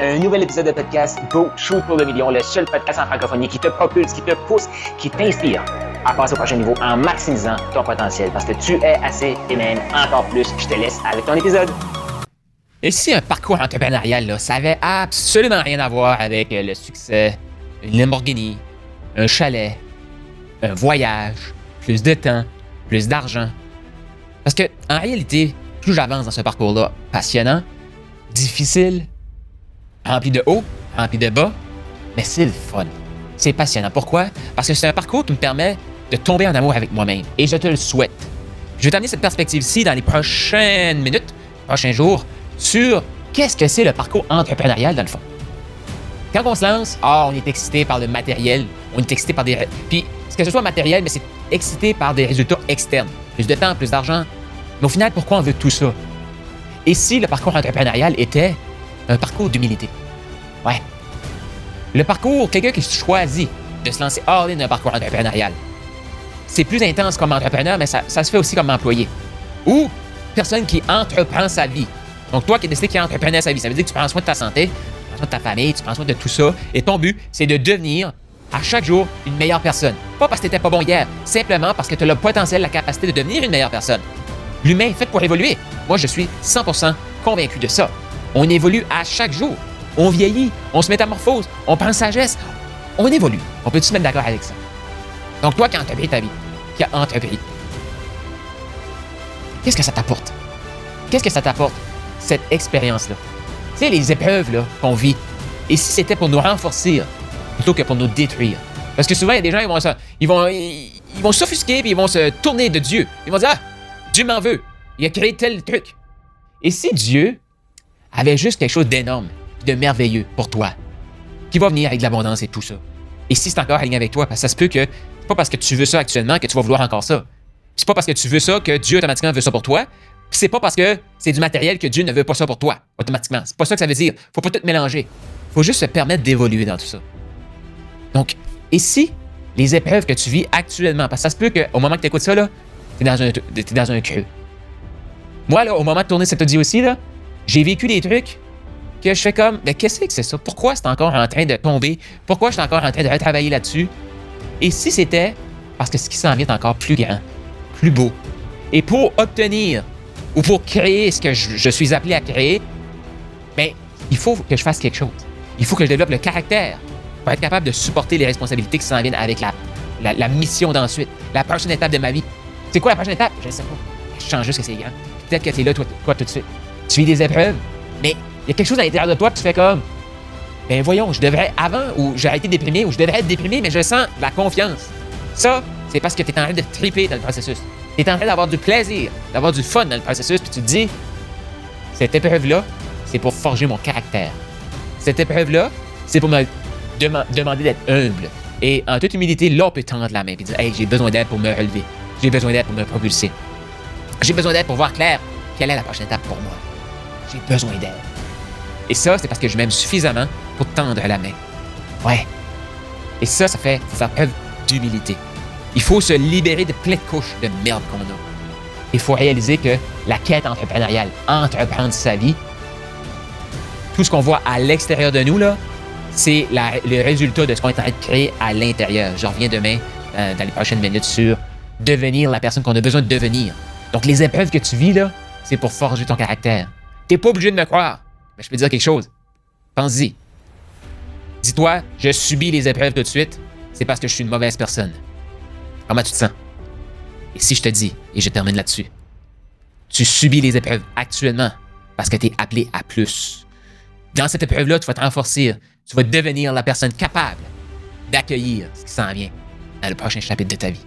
Un nouvel épisode de podcast Go Shoot pour le million, le seul podcast en francophonie qui te propulse, qui te pousse, qui t'inspire à passer au prochain niveau en maximisant ton potentiel parce que tu es assez et encore plus. Je te laisse avec ton épisode. Et si un parcours entrepreneurial, là, ça avait absolument rien à voir avec euh, le succès, une Lamborghini, un chalet, un voyage, plus de temps, plus d'argent? Parce que, en réalité, plus j'avance dans ce parcours-là, passionnant, difficile, rempli de hauts, rempli de bas, mais c'est le fun. C'est passionnant. Pourquoi? Parce que c'est un parcours qui me permet de tomber en amour avec moi-même. Et je te le souhaite. Je vais t'amener cette perspective-ci dans les prochaines minutes, prochains jours, sur qu'est-ce que c'est le parcours entrepreneurial dans le fond. Quand on se lance, ah, on est excité par le matériel, on est excité par des... Puis, que ce soit matériel, mais c'est excité par des résultats externes. Plus de temps, plus d'argent. Mais au final, pourquoi on veut tout ça? Et si le parcours entrepreneurial était un parcours d'humilité? Ouais. Le parcours, quelqu'un qui choisit de se lancer hors in un parcours entrepreneurial. C'est plus intense comme entrepreneur, mais ça, se fait aussi comme employé. Ou personne qui entreprend sa vie. Donc, toi qui as décidé qu'il entrepreneur sa vie, ça veut dire que tu prends soin de ta santé, tu prends soin de ta famille, tu prends soin de tout ça. Et ton but, c'est de devenir à chaque jour une meilleure personne. Pas parce que tu n'étais pas bon hier, simplement parce que tu as le potentiel, la capacité de devenir une meilleure personne. L'humain est fait pour évoluer. Moi, je suis 100% convaincu de ça. On évolue à chaque jour. On vieillit, on se métamorphose, on prend sagesse, on évolue. On peut se mettre d'accord avec ça? Donc, toi qui as entrepris ta vie, qui as entrepris, qu'est-ce que ça t'apporte? Qu'est-ce que ça t'apporte, cette expérience-là? Tu sais, les épreuves qu'on vit. Et si c'était pour nous renforcer plutôt que pour nous détruire? Parce que souvent, il y a des gens, ils vont, ils vont, ils vont s'offusquer puis ils vont se tourner de Dieu. Ils vont dire Ah, Dieu m'en veut. Il a créé tel truc. Et si Dieu avait juste quelque chose d'énorme, de merveilleux pour toi, qui va venir avec de l'abondance et tout ça, et si c'est encore aligné avec toi, parce que ça se peut que c'est pas parce que tu veux ça actuellement que tu vas vouloir encore ça. C'est pas parce que tu veux ça que Dieu automatiquement veut ça pour toi. C'est pas parce que c'est du matériel que Dieu ne veut pas ça pour toi, automatiquement. C'est pas ça que ça veut dire. Faut pas tout mélanger. Faut juste se permettre d'évoluer dans tout ça. Donc, et si les épreuves que tu vis actuellement, parce que ça se peut qu'au moment que tu écoutes ça, là, t'es dans un, es dans un creux. Moi, là, au moment de tourner cet audio aussi, là, j'ai vécu des trucs que je fais comme, mais qu'est-ce que c'est ça? Pourquoi c'est encore en train de tomber? Pourquoi je suis encore en train de retravailler là-dessus? Et si c'était parce que ce qui s'en vient est encore plus grand, plus beau. Et pour obtenir ou pour créer ce que je, suis appelé à créer, bien, il faut que je fasse quelque chose. Il faut que je développe le caractère pour être capable de supporter les responsabilités qui s'en viennent avec la, mission d'ensuite, la prochaine étape de ma vie. C'est quoi la prochaine étape? Je ne sais pas. Je change juste que c'est grand. Peut-être que tu es là, toi, tout de suite. Tu vis des épreuves, mais il y a quelque chose à l'intérieur de toi que tu fais comme, ben voyons, je devrais, avant, ou j'ai été déprimé, ou je devrais être déprimé, mais je sens la confiance. Ça, c'est parce que tu es en train de triper dans le processus. Tu es en train d'avoir du plaisir, d'avoir du fun dans le processus, puis tu te dis, cette épreuve-là, c'est pour forger mon caractère. Cette épreuve-là, c'est pour me demander d'être humble. Et en toute humilité, on peut tendre la main et dire, hey, j'ai besoin d'aide pour me relever. J'ai besoin d'aide pour me propulser. J'ai besoin d'aide pour voir clair quelle est la prochaine étape pour moi. J'ai besoin d'aide. Et ça, c'est parce que je m'aime suffisamment pour tendre la main. Ouais. Et ça, ça fait faire preuve d'humilité. Il faut se libérer de plein de couches de merde qu'on a. Il faut réaliser que la quête entrepreneuriale, entreprendre sa vie, tout ce qu'on voit à l'extérieur de nous, là, c'est le résultat de ce qu'on est en train de créer à l'intérieur. Je reviens demain, euh, dans les prochaines minutes, sur devenir la personne qu'on a besoin de devenir. Donc, les épreuves que tu vis, là, c'est pour forger ton caractère. T'es pas obligé de me croire. Mais je peux te dire quelque chose. Pense-y. Dis-toi, je subis les épreuves tout de suite, c'est parce que je suis une mauvaise personne. Comment tu te sens? Et si je te dis, et je termine là-dessus, tu subis les épreuves actuellement parce que tu es appelé à plus. Dans cette épreuve-là, tu vas te renforcer. Tu vas devenir la personne capable d'accueillir ce qui s'en vient dans le prochain chapitre de ta vie.